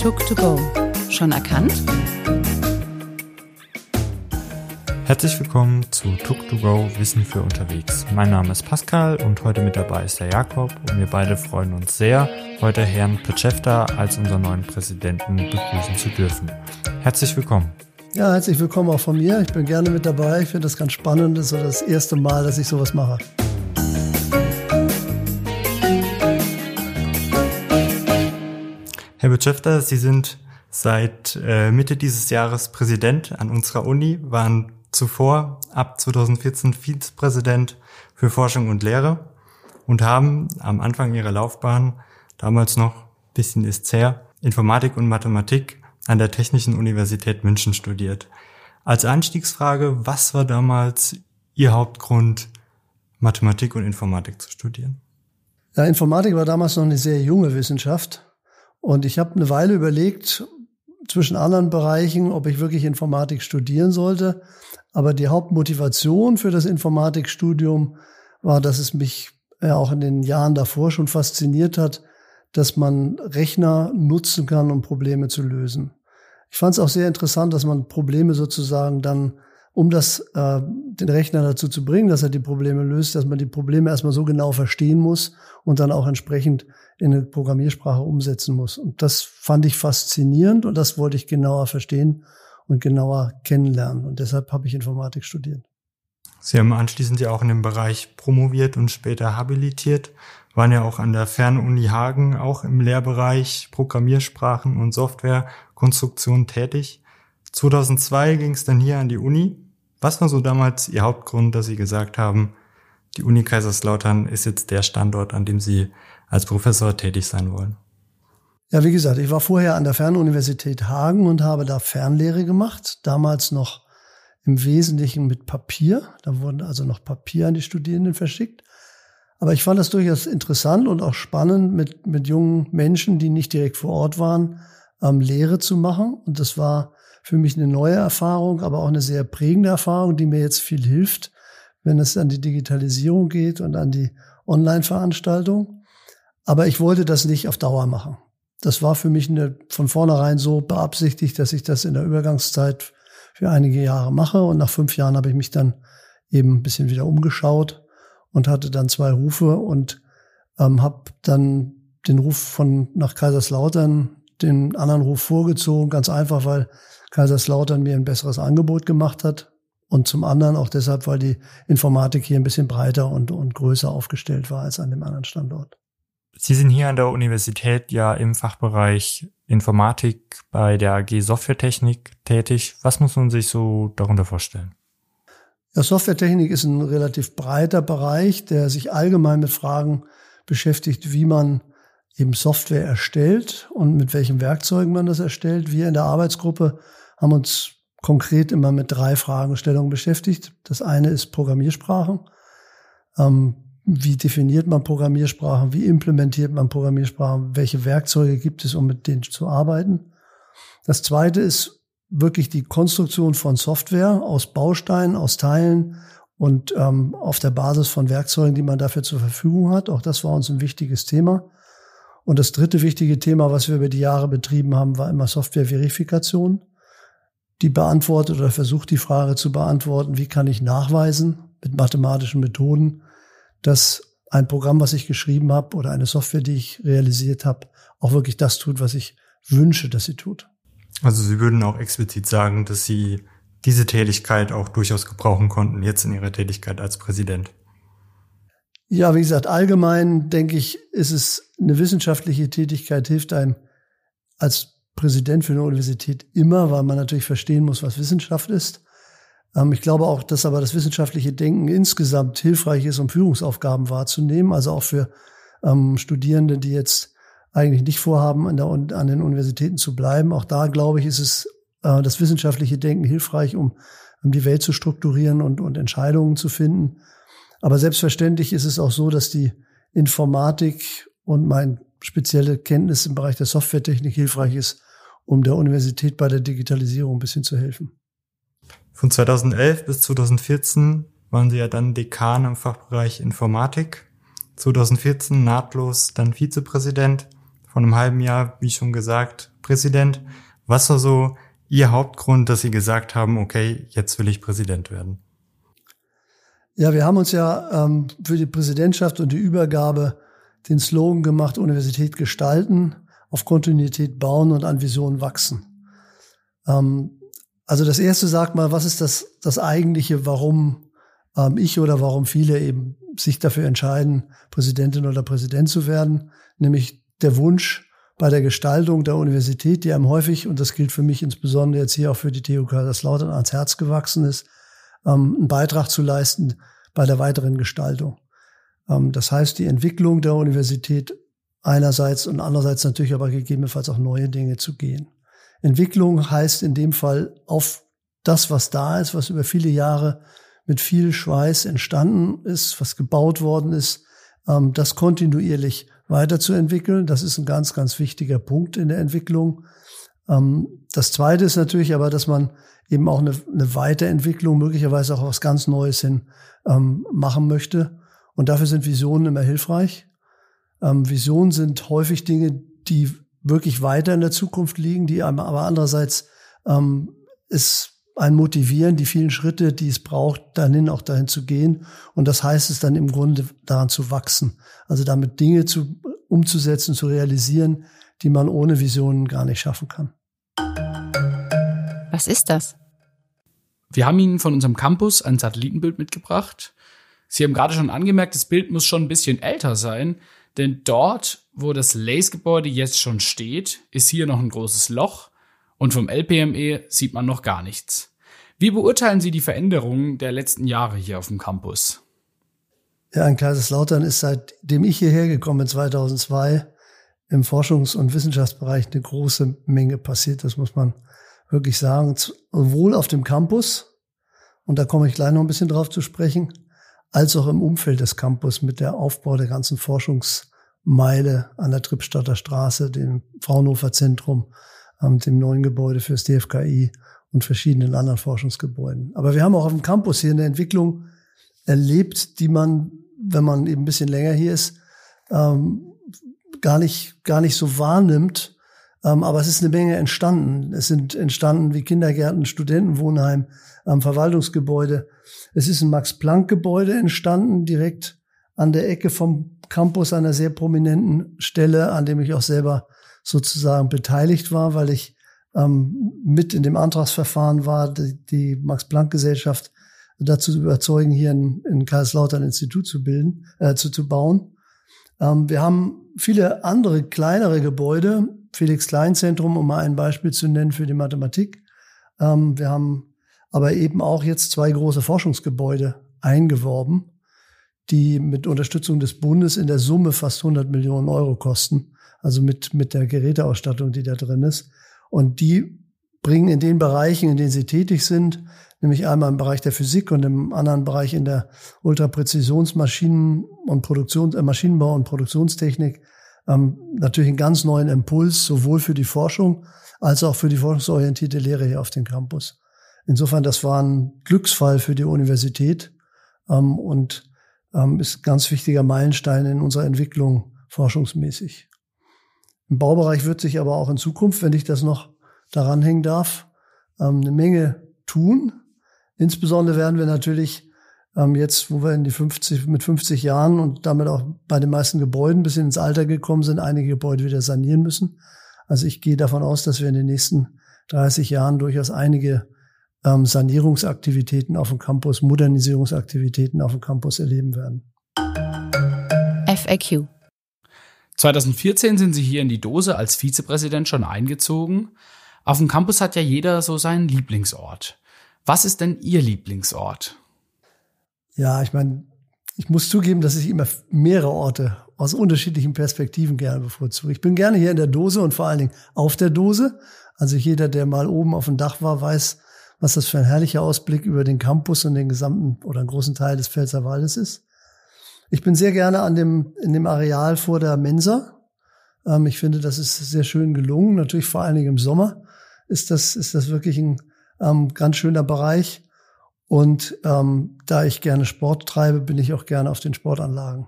Tuk2Go. Schon erkannt? Herzlich willkommen zu Tuk2Go Wissen für unterwegs. Mein Name ist Pascal und heute mit dabei ist der Jakob und wir beide freuen uns sehr, heute Herrn Petschefta als unseren neuen Präsidenten begrüßen zu dürfen. Herzlich willkommen. Ja, herzlich willkommen auch von mir. Ich bin gerne mit dabei. Ich finde das ganz spannend. Das ist so das erste Mal, dass ich sowas mache. Herr Betschäfter, Sie sind seit äh, Mitte dieses Jahres Präsident an unserer Uni, waren zuvor ab 2014 Vizepräsident für Forschung und Lehre und haben am Anfang Ihrer Laufbahn, damals noch bisschen ist her, Informatik und Mathematik an der Technischen Universität München studiert. Als Einstiegsfrage, was war damals Ihr Hauptgrund, Mathematik und Informatik zu studieren? Ja, Informatik war damals noch eine sehr junge Wissenschaft. Und ich habe eine Weile überlegt, zwischen anderen Bereichen, ob ich wirklich Informatik studieren sollte. Aber die Hauptmotivation für das Informatikstudium war, dass es mich ja auch in den Jahren davor schon fasziniert hat, dass man Rechner nutzen kann, um Probleme zu lösen. Ich fand es auch sehr interessant, dass man Probleme sozusagen dann, um das äh, den Rechner dazu zu bringen, dass er die Probleme löst, dass man die Probleme erstmal so genau verstehen muss und dann auch entsprechend in eine Programmiersprache umsetzen muss. Und das fand ich faszinierend und das wollte ich genauer verstehen und genauer kennenlernen. Und deshalb habe ich Informatik studiert. Sie haben anschließend ja auch in dem Bereich promoviert und später habilitiert, waren ja auch an der Fernuni Hagen auch im Lehrbereich Programmiersprachen und Softwarekonstruktion tätig. 2002 ging es dann hier an die Uni. Was war so damals Ihr Hauptgrund, dass Sie gesagt haben, die Uni Kaiserslautern ist jetzt der Standort, an dem Sie als Professor tätig sein wollen? Ja, wie gesagt, ich war vorher an der Fernuniversität Hagen und habe da Fernlehre gemacht. Damals noch im Wesentlichen mit Papier. Da wurden also noch Papier an die Studierenden verschickt. Aber ich fand das durchaus interessant und auch spannend, mit, mit jungen Menschen, die nicht direkt vor Ort waren, ähm, Lehre zu machen. Und das war für mich eine neue Erfahrung, aber auch eine sehr prägende Erfahrung, die mir jetzt viel hilft, wenn es an die Digitalisierung geht und an die Online-Veranstaltung. Aber ich wollte das nicht auf Dauer machen. Das war für mich eine, von vornherein so beabsichtigt, dass ich das in der Übergangszeit für einige Jahre mache. Und nach fünf Jahren habe ich mich dann eben ein bisschen wieder umgeschaut und hatte dann zwei Rufe und ähm, habe dann den Ruf von nach Kaiserslautern, den anderen Ruf vorgezogen, ganz einfach, weil Kaiserslautern mir ein besseres Angebot gemacht hat und zum anderen auch deshalb, weil die Informatik hier ein bisschen breiter und, und größer aufgestellt war als an dem anderen Standort. Sie sind hier an der Universität ja im Fachbereich Informatik bei der AG Softwaretechnik tätig. Was muss man sich so darunter vorstellen? Ja, Softwaretechnik ist ein relativ breiter Bereich, der sich allgemein mit Fragen beschäftigt, wie man eben Software erstellt und mit welchen Werkzeugen man das erstellt. Wir in der Arbeitsgruppe haben uns konkret immer mit drei Fragestellungen beschäftigt. Das eine ist Programmiersprachen. Ähm, wie definiert man Programmiersprachen? Wie implementiert man Programmiersprachen? Welche Werkzeuge gibt es, um mit denen zu arbeiten? Das zweite ist wirklich die Konstruktion von Software aus Bausteinen, aus Teilen und ähm, auf der Basis von Werkzeugen, die man dafür zur Verfügung hat. Auch das war uns ein wichtiges Thema. Und das dritte wichtige Thema, was wir über die Jahre betrieben haben, war immer Softwareverifikation die beantwortet oder versucht die Frage zu beantworten, wie kann ich nachweisen mit mathematischen Methoden, dass ein Programm, was ich geschrieben habe oder eine Software, die ich realisiert habe, auch wirklich das tut, was ich wünsche, dass sie tut. Also Sie würden auch explizit sagen, dass Sie diese Tätigkeit auch durchaus gebrauchen konnten, jetzt in Ihrer Tätigkeit als Präsident. Ja, wie gesagt, allgemein denke ich, ist es eine wissenschaftliche Tätigkeit, hilft einem als Präsident für eine Universität immer, weil man natürlich verstehen muss, was Wissenschaft ist. Ähm, ich glaube auch, dass aber das wissenschaftliche Denken insgesamt hilfreich ist, um Führungsaufgaben wahrzunehmen. Also auch für ähm, Studierende, die jetzt eigentlich nicht vorhaben, an, den Universitäten zu bleiben. Auch da, glaube ich, ist es äh, das wissenschaftliche Denken hilfreich, um, um die Welt zu strukturieren und, und Entscheidungen zu finden. Aber selbstverständlich ist es auch so, dass die Informatik und mein spezielle Kenntnis im Bereich der Softwaretechnik hilfreich ist, um der Universität bei der Digitalisierung ein bisschen zu helfen. Von 2011 bis 2014 waren Sie ja dann Dekan im Fachbereich Informatik. 2014 nahtlos dann Vizepräsident. Von einem halben Jahr, wie schon gesagt, Präsident. Was war so Ihr Hauptgrund, dass Sie gesagt haben, okay, jetzt will ich Präsident werden? Ja, wir haben uns ja ähm, für die Präsidentschaft und die Übergabe den Slogan gemacht, Universität gestalten, auf Kontinuität bauen und an Visionen wachsen. Ähm, also das erste sagt mal, was ist das, das eigentliche, warum ähm, ich oder warum viele eben sich dafür entscheiden, Präsidentin oder Präsident zu werden, nämlich der Wunsch bei der Gestaltung der Universität, die einem häufig, und das gilt für mich insbesondere jetzt hier auch für die TU Kaiserslautern, ans Herz gewachsen ist, ähm, einen Beitrag zu leisten bei der weiteren Gestaltung. Ähm, das heißt, die Entwicklung der Universität einerseits und andererseits natürlich aber gegebenenfalls auch neue Dinge zu gehen. Entwicklung heißt in dem Fall auf das, was da ist, was über viele Jahre mit viel Schweiß entstanden ist, was gebaut worden ist, ähm, das kontinuierlich weiterzuentwickeln. Das ist ein ganz, ganz wichtiger Punkt in der Entwicklung. Ähm, das Zweite ist natürlich aber, dass man eben auch eine, eine Weiterentwicklung, möglicherweise auch was ganz Neues hin ähm, machen möchte. Und dafür sind Visionen immer hilfreich. Ähm, Visionen sind häufig Dinge, die wirklich weiter in der Zukunft liegen, die aber andererseits ähm, ist ein motivieren, die vielen Schritte, die es braucht, dahin auch dahin zu gehen. Und das heißt es dann im Grunde daran zu wachsen. Also damit Dinge zu, umzusetzen, zu realisieren, die man ohne Visionen gar nicht schaffen kann. Was ist das? Wir haben Ihnen von unserem Campus ein Satellitenbild mitgebracht. Sie haben gerade schon angemerkt, das Bild muss schon ein bisschen älter sein, denn dort, wo das Lace-Gebäude jetzt schon steht, ist hier noch ein großes Loch und vom LPME sieht man noch gar nichts. Wie beurteilen Sie die Veränderungen der letzten Jahre hier auf dem Campus? Ja, in Kaiserslautern ist seitdem ich hierher gekommen bin, 2002, im Forschungs- und Wissenschaftsbereich eine große Menge passiert. Das muss man wirklich sagen. Sowohl auf dem Campus, und da komme ich gleich noch ein bisschen drauf zu sprechen, als auch im Umfeld des Campus mit der Aufbau der ganzen Forschungsmeile an der Trippstadter Straße, dem Fraunhofer Zentrum, dem neuen Gebäude fürs DFKI und verschiedenen anderen Forschungsgebäuden. Aber wir haben auch auf dem Campus hier eine Entwicklung erlebt, die man, wenn man eben ein bisschen länger hier ist, ähm, gar nicht, gar nicht so wahrnimmt. Ähm, aber es ist eine Menge entstanden. Es sind entstanden wie Kindergärten, Studentenwohnheim, ähm, Verwaltungsgebäude. Es ist ein Max-Planck-Gebäude entstanden, direkt an der Ecke vom Campus, einer sehr prominenten Stelle, an dem ich auch selber sozusagen beteiligt war, weil ich ähm, mit in dem Antragsverfahren war, die, die Max-Planck-Gesellschaft dazu zu überzeugen, hier in, in Kaiserslautern ein Institut zu bilden, äh, zu, zu bauen. Ähm, wir haben viele andere kleinere Gebäude, Felix Klein Zentrum, um mal ein Beispiel zu nennen für die Mathematik. Ähm, wir haben aber eben auch jetzt zwei große Forschungsgebäude eingeworben, die mit Unterstützung des Bundes in der Summe fast 100 Millionen Euro kosten. Also mit, mit der Geräteausstattung, die da drin ist. Und die bringen in den Bereichen, in denen sie tätig sind, nämlich einmal im Bereich der Physik und im anderen Bereich in der Ultrapräzisionsmaschinen- und Produktion, äh, Maschinenbau und Produktionstechnik, ähm, natürlich einen ganz neuen Impuls, sowohl für die Forschung als auch für die forschungsorientierte Lehre hier auf dem Campus. Insofern, das war ein Glücksfall für die Universität ähm, und ähm, ist ganz wichtiger Meilenstein in unserer Entwicklung forschungsmäßig. Im Baubereich wird sich aber auch in Zukunft, wenn ich das noch daran hängen darf, ähm, eine Menge tun. Insbesondere werden wir natürlich ähm, jetzt, wo wir in die 50, mit 50 Jahren und damit auch bei den meisten Gebäuden bis ins Alter gekommen sind, einige Gebäude wieder sanieren müssen. Also ich gehe davon aus, dass wir in den nächsten 30 Jahren durchaus einige ähm, Sanierungsaktivitäten auf dem Campus, Modernisierungsaktivitäten auf dem Campus erleben werden. FAQ. 2014 sind Sie hier in die Dose als Vizepräsident schon eingezogen. Auf dem Campus hat ja jeder so seinen Lieblingsort. Was ist denn Ihr Lieblingsort? Ja, ich meine, ich muss zugeben, dass ich immer mehrere Orte aus unterschiedlichen Perspektiven gerne bevorzuge. Ich bin gerne hier in der Dose und vor allen Dingen auf der Dose. Also jeder, der mal oben auf dem Dach war, weiß, was das für ein herrlicher Ausblick über den Campus und den gesamten oder einen großen Teil des Pfälzerwaldes ist. Ich bin sehr gerne an dem, in dem Areal vor der Mensa. Ähm, ich finde, das ist sehr schön gelungen. Natürlich vor allen Dingen im Sommer ist das, ist das wirklich ein ähm, ganz schöner Bereich. Und ähm, da ich gerne Sport treibe, bin ich auch gerne auf den Sportanlagen.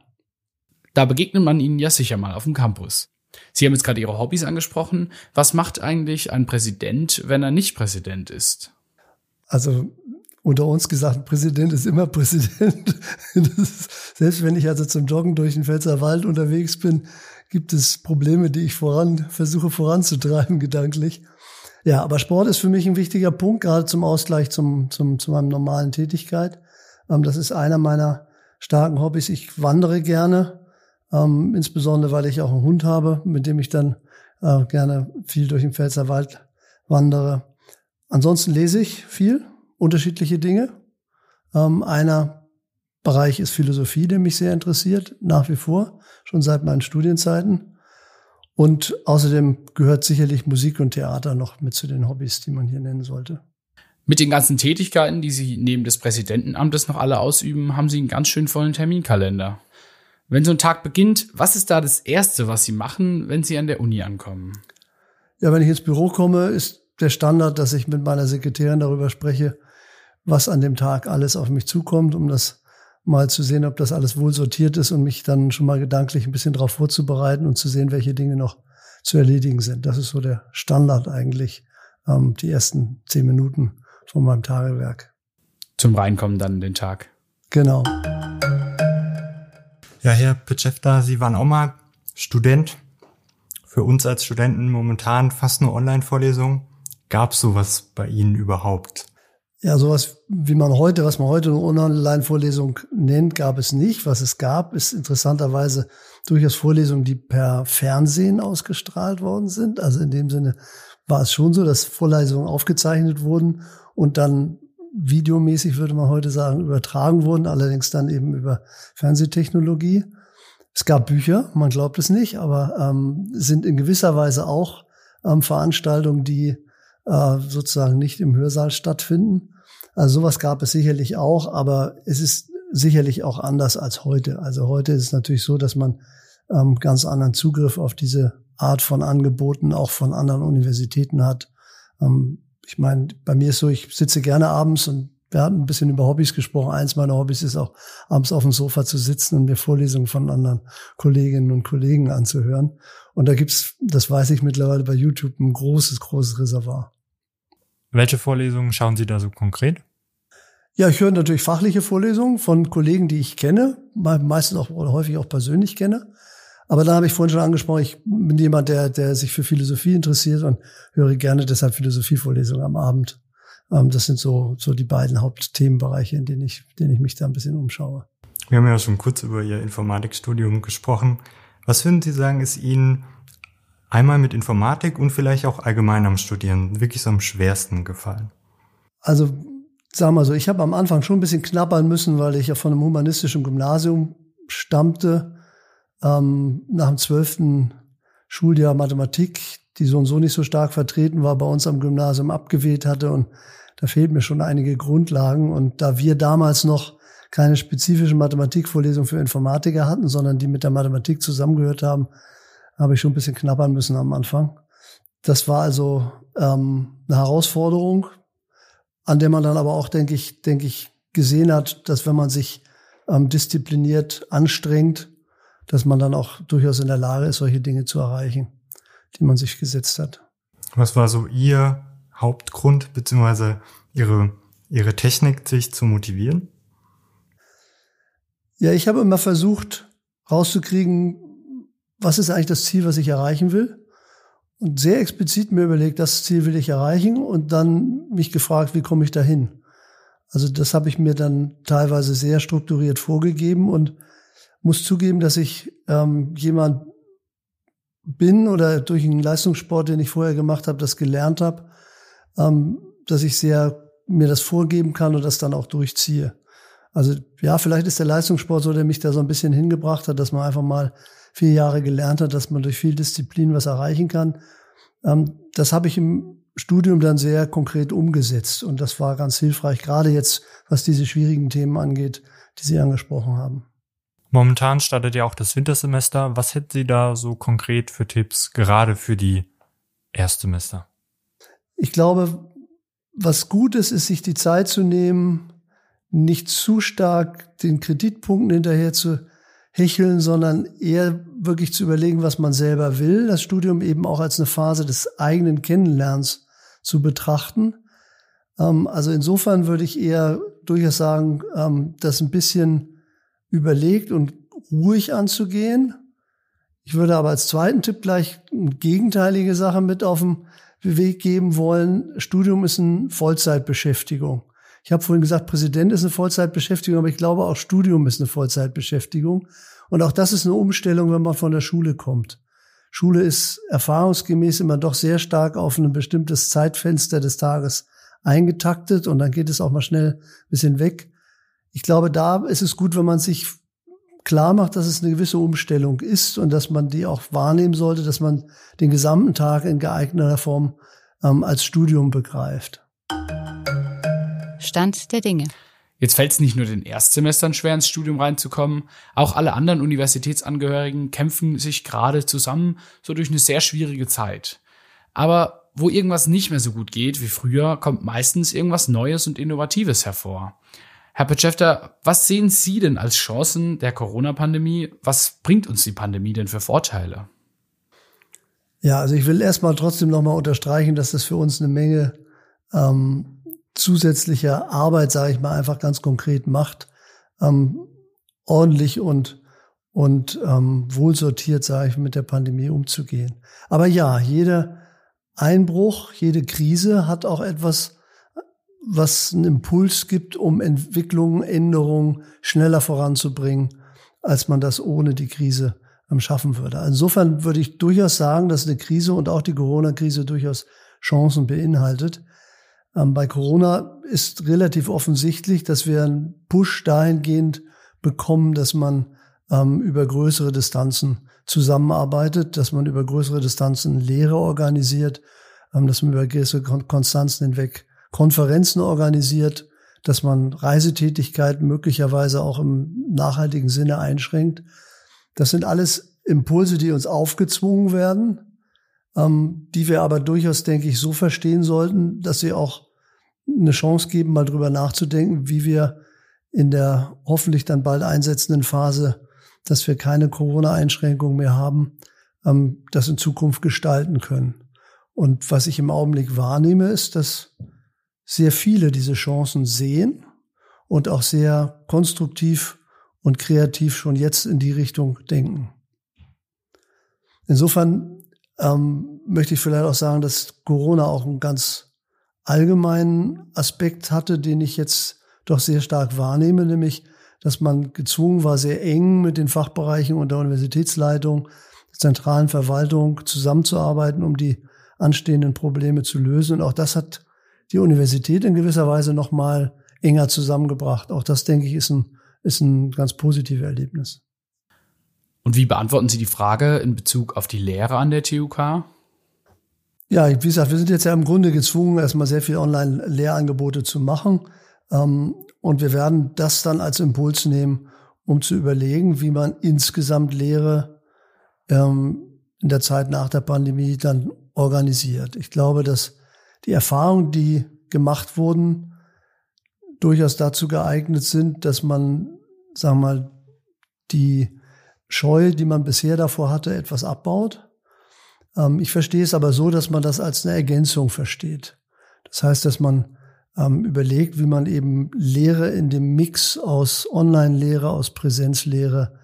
Da begegnet man Ihnen ja sicher mal auf dem Campus. Sie haben jetzt gerade Ihre Hobbys angesprochen. Was macht eigentlich ein Präsident, wenn er nicht Präsident ist? Also unter uns gesagt, Präsident ist immer Präsident. Ist, selbst wenn ich also zum Joggen durch den Pfälzer Wald unterwegs bin, gibt es Probleme, die ich voran versuche voranzutreiben gedanklich. Ja, aber Sport ist für mich ein wichtiger Punkt, gerade zum Ausgleich zum, zum, zu meinem normalen Tätigkeit. Ähm, das ist einer meiner starken Hobbys. Ich wandere gerne, ähm, insbesondere weil ich auch einen Hund habe, mit dem ich dann äh, gerne viel durch den Pfälzer Wald wandere. Ansonsten lese ich viel, unterschiedliche Dinge. Ähm, einer Bereich ist Philosophie, der mich sehr interessiert, nach wie vor, schon seit meinen Studienzeiten. Und außerdem gehört sicherlich Musik und Theater noch mit zu den Hobbys, die man hier nennen sollte. Mit den ganzen Tätigkeiten, die Sie neben des Präsidentenamtes noch alle ausüben, haben Sie einen ganz schön vollen Terminkalender. Wenn so ein Tag beginnt, was ist da das Erste, was Sie machen, wenn Sie an der Uni ankommen? Ja, wenn ich ins Büro komme, ist der Standard, dass ich mit meiner Sekretärin darüber spreche, was an dem Tag alles auf mich zukommt, um das mal zu sehen, ob das alles wohl sortiert ist und mich dann schon mal gedanklich ein bisschen darauf vorzubereiten und zu sehen, welche Dinge noch zu erledigen sind. Das ist so der Standard eigentlich, ähm, die ersten zehn Minuten von meinem Tagewerk. Zum Reinkommen dann in den Tag. Genau. Ja, Herr Petschefta, Sie waren auch mal Student. Für uns als Studenten momentan fast nur Online-Vorlesungen. Gab es sowas bei Ihnen überhaupt? Ja, sowas wie man heute, was man heute eine Online-Vorlesung nennt, gab es nicht. Was es gab, ist interessanterweise durchaus Vorlesungen, die per Fernsehen ausgestrahlt worden sind. Also in dem Sinne war es schon so, dass Vorlesungen aufgezeichnet wurden und dann videomäßig, würde man heute sagen, übertragen wurden, allerdings dann eben über Fernsehtechnologie. Es gab Bücher, man glaubt es nicht, aber ähm, sind in gewisser Weise auch ähm, Veranstaltungen, die äh, sozusagen nicht im Hörsaal stattfinden. Also sowas gab es sicherlich auch, aber es ist sicherlich auch anders als heute. Also heute ist es natürlich so, dass man ähm, ganz anderen Zugriff auf diese Art von Angeboten auch von anderen Universitäten hat. Ähm, ich meine, bei mir ist so, ich sitze gerne abends und wir hatten ein bisschen über Hobbys gesprochen. Eins meiner Hobbys ist auch, abends auf dem Sofa zu sitzen und mir Vorlesungen von anderen Kolleginnen und Kollegen anzuhören. Und da gibt's, das weiß ich mittlerweile bei YouTube, ein großes, großes Reservoir. Welche Vorlesungen schauen Sie da so konkret? Ja, ich höre natürlich fachliche Vorlesungen von Kollegen, die ich kenne, meistens auch oder häufig auch persönlich kenne. Aber da habe ich vorhin schon angesprochen, ich bin jemand, der, der sich für Philosophie interessiert und höre gerne deshalb Philosophievorlesungen am Abend. Ähm, das sind so, so die beiden Hauptthemenbereiche, in denen ich, in denen ich mich da ein bisschen umschaue. Wir haben ja schon kurz über Ihr Informatikstudium gesprochen. Was würden Sie sagen, ist Ihnen einmal mit Informatik und vielleicht auch allgemein am Studieren wirklich so am schwersten gefallen? Also sagen wir so, ich habe am Anfang schon ein bisschen knabbern müssen, weil ich ja von einem humanistischen Gymnasium stammte. Ähm, nach dem zwölften Schuljahr Mathematik, die so und so nicht so stark vertreten war, bei uns am Gymnasium abgewählt hatte und da fehlt mir schon einige Grundlagen. Und da wir damals noch keine spezifische Mathematikvorlesung für Informatiker hatten, sondern die mit der Mathematik zusammengehört haben, habe ich schon ein bisschen knabbern müssen am Anfang. Das war also ähm, eine Herausforderung, an der man dann aber auch, denke ich, denke ich, gesehen hat, dass wenn man sich ähm, diszipliniert anstrengt, dass man dann auch durchaus in der Lage ist, solche Dinge zu erreichen, die man sich gesetzt hat. Was war so Ihr Hauptgrund beziehungsweise Ihre, Ihre Technik, sich zu motivieren? Ja, ich habe immer versucht rauszukriegen, was ist eigentlich das Ziel, was ich erreichen will? Und sehr explizit mir überlegt, das Ziel will ich erreichen und dann mich gefragt, wie komme ich dahin? Also das habe ich mir dann teilweise sehr strukturiert vorgegeben und muss zugeben, dass ich ähm, jemand bin oder durch einen Leistungssport, den ich vorher gemacht habe, das gelernt habe, ähm, dass ich sehr mir das vorgeben kann und das dann auch durchziehe. Also ja, vielleicht ist der Leistungssport so, der mich da so ein bisschen hingebracht hat, dass man einfach mal vier Jahre gelernt hat, dass man durch viel Disziplin was erreichen kann. Ähm, das habe ich im Studium dann sehr konkret umgesetzt und das war ganz hilfreich, gerade jetzt, was diese schwierigen Themen angeht, die Sie angesprochen haben. Momentan startet ja auch das Wintersemester. Was hätten Sie da so konkret für Tipps, gerade für die Erstsemester? Ich glaube, was gut ist, ist, sich die Zeit zu nehmen, nicht zu stark den Kreditpunkten hinterher zu hecheln, sondern eher wirklich zu überlegen, was man selber will. Das Studium eben auch als eine Phase des eigenen Kennenlernens zu betrachten. Ähm, also insofern würde ich eher durchaus sagen, ähm, das ein bisschen überlegt und ruhig anzugehen. Ich würde aber als zweiten Tipp gleich eine gegenteilige Sache mit auf den Weg geben wollen. Studium ist eine Vollzeitbeschäftigung. Ich habe vorhin gesagt, Präsident ist eine Vollzeitbeschäftigung, aber ich glaube auch Studium ist eine Vollzeitbeschäftigung. Und auch das ist eine Umstellung, wenn man von der Schule kommt. Schule ist erfahrungsgemäß immer doch sehr stark auf ein bestimmtes Zeitfenster des Tages eingetaktet und dann geht es auch mal schnell ein bisschen weg. Ich glaube, da ist es gut, wenn man sich klar macht, dass es eine gewisse Umstellung ist und dass man die auch wahrnehmen sollte, dass man den gesamten Tag in geeigneter Form ähm, als Studium begreift. Stand der Dinge. Jetzt fällt es nicht nur den Erstsemestern schwer ins Studium reinzukommen, auch alle anderen Universitätsangehörigen kämpfen sich gerade zusammen so durch eine sehr schwierige Zeit. Aber wo irgendwas nicht mehr so gut geht wie früher, kommt meistens irgendwas Neues und Innovatives hervor. Herr Petschefter, was sehen Sie denn als Chancen der Corona-Pandemie? Was bringt uns die Pandemie denn für Vorteile? Ja, also ich will erstmal trotzdem nochmal unterstreichen, dass das für uns eine Menge ähm, zusätzliche Arbeit, sage ich mal, einfach ganz konkret macht, ähm, ordentlich und und ähm, wohlsortiert, sage ich, mit der Pandemie umzugehen. Aber ja, jeder Einbruch, jede Krise hat auch etwas, was einen Impuls gibt, um Entwicklungen, Änderungen schneller voranzubringen, als man das ohne die Krise ähm, schaffen würde. Insofern würde ich durchaus sagen, dass eine Krise und auch die Corona-Krise durchaus Chancen beinhaltet. Ähm, bei Corona ist relativ offensichtlich, dass wir einen Push dahingehend bekommen, dass man ähm, über größere Distanzen zusammenarbeitet, dass man über größere Distanzen Lehre organisiert, ähm, dass man über größere Konstanzen hinweg Konferenzen organisiert, dass man Reisetätigkeit möglicherweise auch im nachhaltigen Sinne einschränkt. Das sind alles Impulse, die uns aufgezwungen werden, ähm, die wir aber durchaus, denke ich, so verstehen sollten, dass sie auch eine Chance geben, mal drüber nachzudenken, wie wir in der hoffentlich dann bald einsetzenden Phase, dass wir keine Corona-Einschränkungen mehr haben, ähm, das in Zukunft gestalten können. Und was ich im Augenblick wahrnehme, ist, dass sehr viele diese Chancen sehen und auch sehr konstruktiv und kreativ schon jetzt in die Richtung denken. Insofern ähm, möchte ich vielleicht auch sagen, dass Corona auch einen ganz allgemeinen Aspekt hatte, den ich jetzt doch sehr stark wahrnehme, nämlich, dass man gezwungen war, sehr eng mit den Fachbereichen und der Universitätsleitung, der zentralen Verwaltung zusammenzuarbeiten, um die anstehenden Probleme zu lösen. Und auch das hat die Universität in gewisser Weise noch mal enger zusammengebracht. Auch das, denke ich, ist ein, ist ein ganz positives Erlebnis. Und wie beantworten Sie die Frage in Bezug auf die Lehre an der TUK? Ja, wie gesagt, wir sind jetzt ja im Grunde gezwungen, erstmal sehr viel Online-Lehrangebote zu machen. Ähm, und wir werden das dann als Impuls nehmen, um zu überlegen, wie man insgesamt Lehre ähm, in der Zeit nach der Pandemie dann organisiert. Ich glaube, dass die Erfahrungen, die gemacht wurden, durchaus dazu geeignet sind, dass man, sagen wir mal, die Scheu, die man bisher davor hatte, etwas abbaut. Ähm, ich verstehe es aber so, dass man das als eine Ergänzung versteht. Das heißt, dass man ähm, überlegt, wie man eben Lehre in dem Mix aus Online-Lehre, aus Präsenzlehre,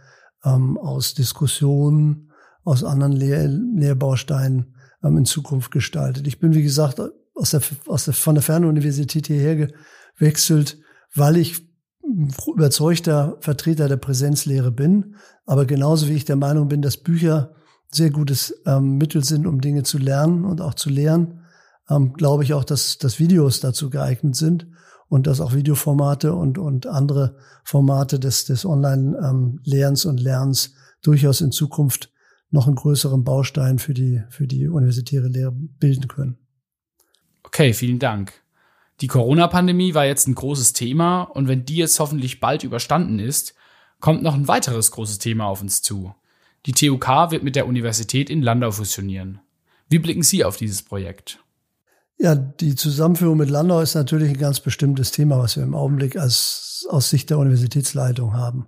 ähm, aus Diskussionen, aus anderen Lehr Lehrbausteinen ähm, in Zukunft gestaltet. Ich bin, wie gesagt, aus der, aus der, von der Fernuniversität hierher gewechselt, weil ich überzeugter Vertreter der Präsenzlehre bin, aber genauso wie ich der Meinung bin, dass Bücher sehr gutes ähm, Mittel sind, um Dinge zu lernen und auch zu lehren, ähm, glaube ich auch, dass, dass Videos dazu geeignet sind und dass auch Videoformate und, und andere Formate des, des Online-Lehrens ähm, und Lernens durchaus in Zukunft noch einen größeren Baustein für die, für die universitäre Lehre bilden können. Okay, vielen Dank. Die Corona-Pandemie war jetzt ein großes Thema und wenn die jetzt hoffentlich bald überstanden ist, kommt noch ein weiteres großes Thema auf uns zu. Die TUK wird mit der Universität in Landau fusionieren. Wie blicken Sie auf dieses Projekt? Ja, die Zusammenführung mit Landau ist natürlich ein ganz bestimmtes Thema, was wir im Augenblick als, aus Sicht der Universitätsleitung haben.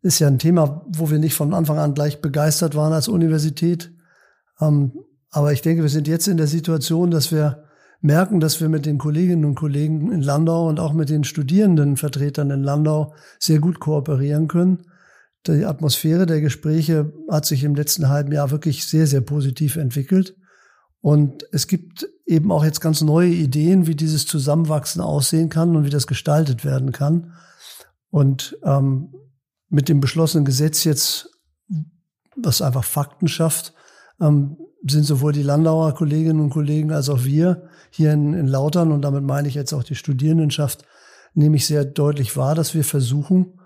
ist ja ein Thema, wo wir nicht von Anfang an gleich begeistert waren als Universität. Ähm, aber ich denke, wir sind jetzt in der Situation, dass wir merken, dass wir mit den Kolleginnen und Kollegen in Landau und auch mit den Studierendenvertretern in Landau sehr gut kooperieren können. Die Atmosphäre der Gespräche hat sich im letzten halben Jahr wirklich sehr, sehr positiv entwickelt. Und es gibt eben auch jetzt ganz neue Ideen, wie dieses Zusammenwachsen aussehen kann und wie das gestaltet werden kann. Und ähm, mit dem beschlossenen Gesetz jetzt, was einfach Fakten schafft, ähm, sind sowohl die Landauer Kolleginnen und Kollegen als auch wir hier in, in Lautern, und damit meine ich jetzt auch die Studierendenschaft, nehme ich sehr deutlich wahr, dass wir versuchen,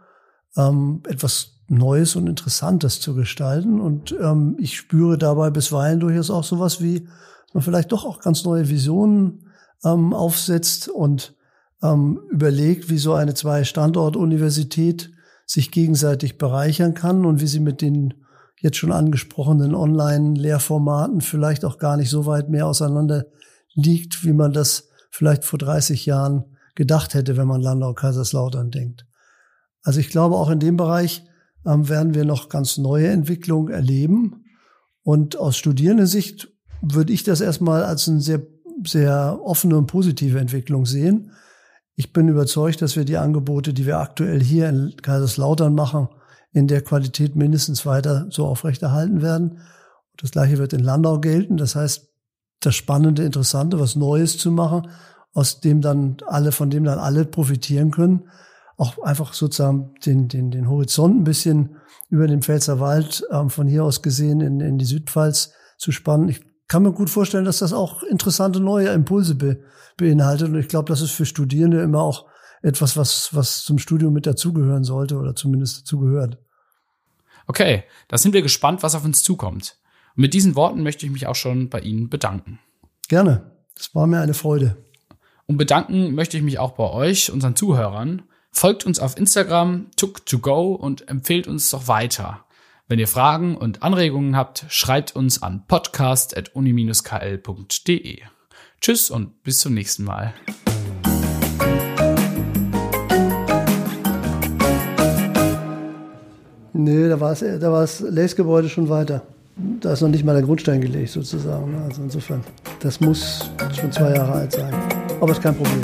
ähm, etwas Neues und Interessantes zu gestalten. Und ähm, ich spüre dabei bisweilen durchaus auch sowas wie, dass man vielleicht doch auch ganz neue Visionen ähm, aufsetzt und ähm, überlegt, wie so eine Zwei-Standort-Universität sich gegenseitig bereichern kann und wie sie mit den jetzt schon angesprochenen Online-Lehrformaten vielleicht auch gar nicht so weit mehr auseinander liegt, wie man das vielleicht vor 30 Jahren gedacht hätte, wenn man Landau Kaiserslautern denkt. Also ich glaube, auch in dem Bereich ähm, werden wir noch ganz neue Entwicklungen erleben. Und aus Studierendensicht würde ich das erstmal als eine sehr, sehr offene und positive Entwicklung sehen. Ich bin überzeugt, dass wir die Angebote, die wir aktuell hier in Kaiserslautern machen, in der Qualität mindestens weiter so aufrechterhalten werden. Das Gleiche wird in Landau gelten. Das heißt, das Spannende, Interessante, was Neues zu machen, aus dem dann alle, von dem dann alle profitieren können. Auch einfach sozusagen den, den, den Horizont ein bisschen über den Pfälzer Wald ähm, von hier aus gesehen in, in die Südpfalz zu spannen. Ich kann mir gut vorstellen, dass das auch interessante neue Impulse be, beinhaltet. Und ich glaube, das ist für Studierende immer auch etwas, was, was zum Studium mit dazugehören sollte oder zumindest dazugehört. Okay, da sind wir gespannt, was auf uns zukommt. Und mit diesen Worten möchte ich mich auch schon bei Ihnen bedanken. Gerne. Das war mir eine Freude. Und bedanken möchte ich mich auch bei euch, unseren Zuhörern. Folgt uns auf Instagram, took2go und empfehlt uns doch weiter. Wenn ihr Fragen und Anregungen habt, schreibt uns an podcast.uni-kl.de. Tschüss und bis zum nächsten Mal. Nee, da war es, da war das Lace-Gebäude schon weiter. Da ist noch nicht mal der Grundstein gelegt sozusagen. Also insofern, das muss schon zwei Jahre alt sein. Aber ist kein Problem.